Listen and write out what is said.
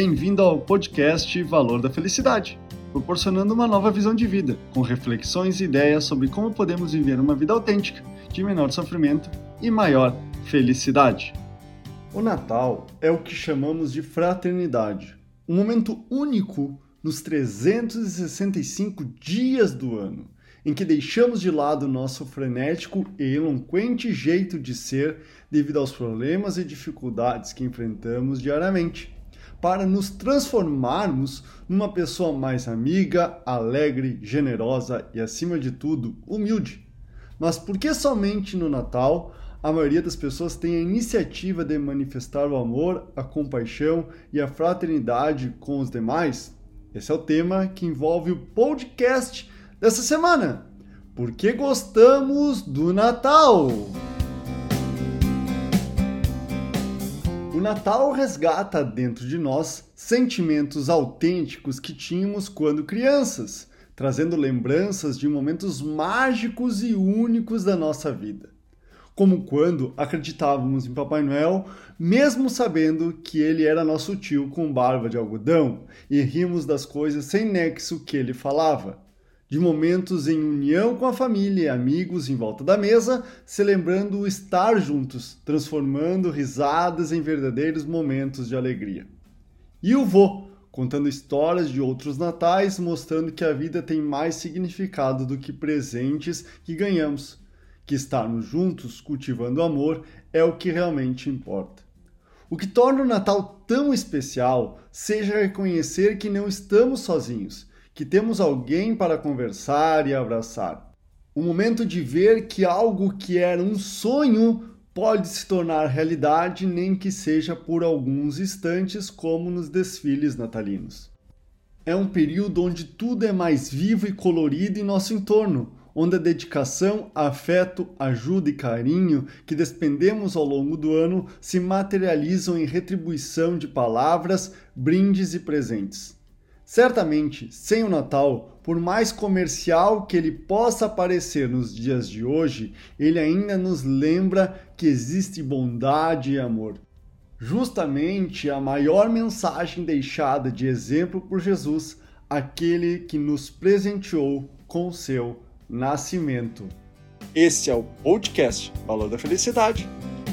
Bem-vindo ao podcast Valor da Felicidade, proporcionando uma nova visão de vida, com reflexões e ideias sobre como podemos viver uma vida autêntica, de menor sofrimento e maior felicidade. O Natal é o que chamamos de fraternidade, um momento único nos 365 dias do ano, em que deixamos de lado nosso frenético e eloquente jeito de ser devido aos problemas e dificuldades que enfrentamos diariamente, para nos transformarmos numa pessoa mais amiga, alegre, generosa e, acima de tudo, humilde. Mas por que somente no Natal a maioria das pessoas tem a iniciativa de manifestar o amor, a compaixão e a fraternidade com os demais? Esse é o tema que envolve o podcast dessa semana. Por que gostamos do Natal? O Natal resgata dentro de nós sentimentos autênticos que tínhamos quando crianças, trazendo lembranças de momentos mágicos e únicos da nossa vida como quando acreditávamos em Papai Noel, mesmo sabendo que ele era nosso tio com barba de algodão, e rimos das coisas sem nexo que ele falava. De momentos em união com a família e amigos em volta da mesa, celebrando o estar juntos, transformando risadas em verdadeiros momentos de alegria. E o vô, contando histórias de outros natais, mostrando que a vida tem mais significado do que presentes que ganhamos que estarmos juntos cultivando amor é o que realmente importa. O que torna o Natal tão especial seja reconhecer que não estamos sozinhos, que temos alguém para conversar e abraçar. O momento de ver que algo que era um sonho pode se tornar realidade, nem que seja por alguns instantes, como nos desfiles natalinos. É um período onde tudo é mais vivo e colorido em nosso entorno, onde a dedicação, afeto, ajuda e carinho que despendemos ao longo do ano se materializam em retribuição de palavras, brindes e presentes. Certamente, sem o Natal, por mais comercial que ele possa parecer nos dias de hoje, ele ainda nos lembra que existe bondade e amor. Justamente a maior mensagem deixada de exemplo por Jesus, aquele que nos presenteou com seu nascimento. Esse é o podcast Valor da Felicidade.